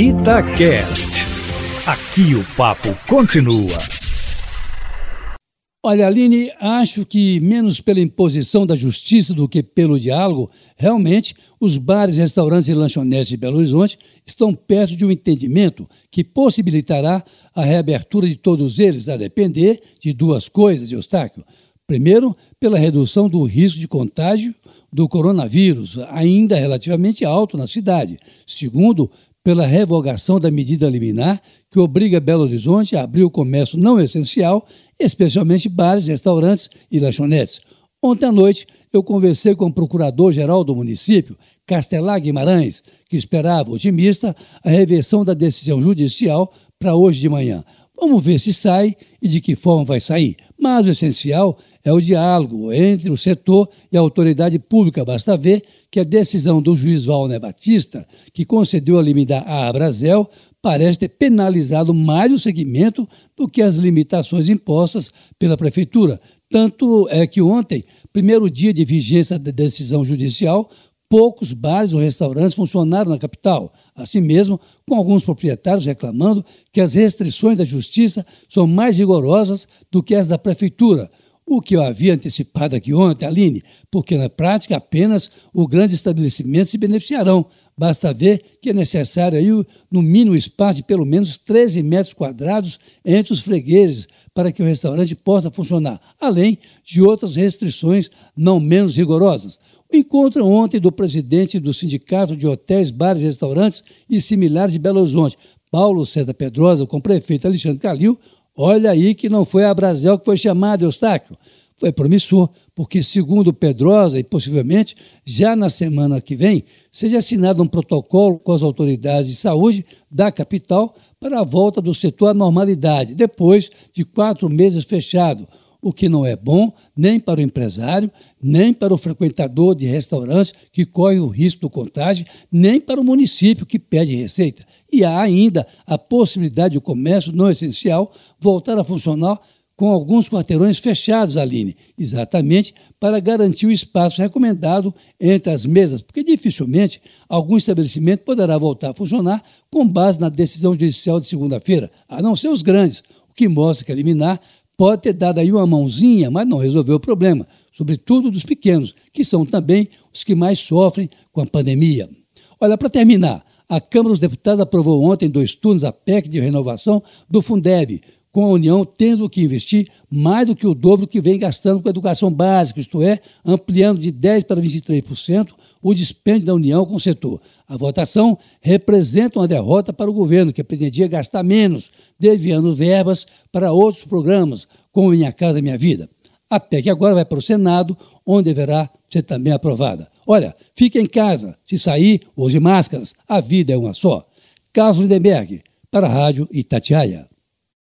Itacast. Aqui o papo continua. Olha, Aline, acho que menos pela imposição da justiça do que pelo diálogo, realmente os bares, restaurantes e lanchonetes de Belo Horizonte estão perto de um entendimento que possibilitará a reabertura de todos eles, a depender de duas coisas, Eustáquio. Primeiro, pela redução do risco de contágio do coronavírus, ainda relativamente alto na cidade. Segundo, pela revogação da medida liminar que obriga Belo Horizonte a abrir o comércio não essencial, especialmente bares, restaurantes e lanchonetes. Ontem à noite, eu conversei com o procurador-geral do município, Castelar Guimarães, que esperava, otimista, a reversão da decisão judicial para hoje de manhã. Vamos ver se sai e de que forma vai sair. Mas o essencial é o diálogo entre o setor e a autoridade pública. Basta ver que a decisão do juiz Valner Batista, que concedeu a liminar à Abrazel, parece ter penalizado mais o segmento do que as limitações impostas pela Prefeitura. Tanto é que ontem, primeiro dia de vigência da decisão judicial, poucos bares ou restaurantes funcionaram na capital. Assim mesmo, com alguns proprietários reclamando que as restrições da justiça são mais rigorosas do que as da prefeitura. O que eu havia antecipado aqui ontem, Aline, porque na prática apenas os grandes estabelecimentos se beneficiarão. Basta ver que é necessário aí, no mínimo espaço de pelo menos 13 metros quadrados entre os fregueses para que o restaurante possa funcionar, além de outras restrições não menos rigorosas. O encontro ontem do presidente do Sindicato de Hotéis, Bares, Restaurantes e Similares de Belo Horizonte, Paulo César Pedrosa, com o prefeito Alexandre Calil, olha aí que não foi a Brasil que foi chamada, Eustáquio. Foi promissor, porque, segundo Pedrosa, e possivelmente já na semana que vem, seja assinado um protocolo com as autoridades de saúde da capital para a volta do setor à normalidade, depois de quatro meses fechado o que não é bom nem para o empresário, nem para o frequentador de restaurantes que corre o risco do contágio, nem para o município que pede receita. E há ainda a possibilidade do comércio não essencial voltar a funcionar com alguns quarteirões fechados, Aline, exatamente para garantir o espaço recomendado entre as mesas, porque dificilmente algum estabelecimento poderá voltar a funcionar com base na decisão judicial de segunda-feira, a não ser os grandes, o que mostra que eliminar pode ter dado aí uma mãozinha, mas não resolveu o problema, sobretudo dos pequenos, que são também os que mais sofrem com a pandemia. Olha, para terminar, a Câmara dos Deputados aprovou ontem dois turnos a PEC de renovação do Fundeb, com a União tendo que investir mais do que o dobro que vem gastando com a educação básica, isto é, ampliando de 10% para 23% o dispêndio da União com o setor. A votação representa uma derrota para o governo, que pretendia gastar menos, desviando verbas para outros programas, como Minha Casa Minha Vida. A PEC agora vai para o Senado, onde deverá ser também aprovada. Olha, fique em casa, se sair, use máscaras, a vida é uma só. Carlos Lindenberg, para a Rádio Itatiaia.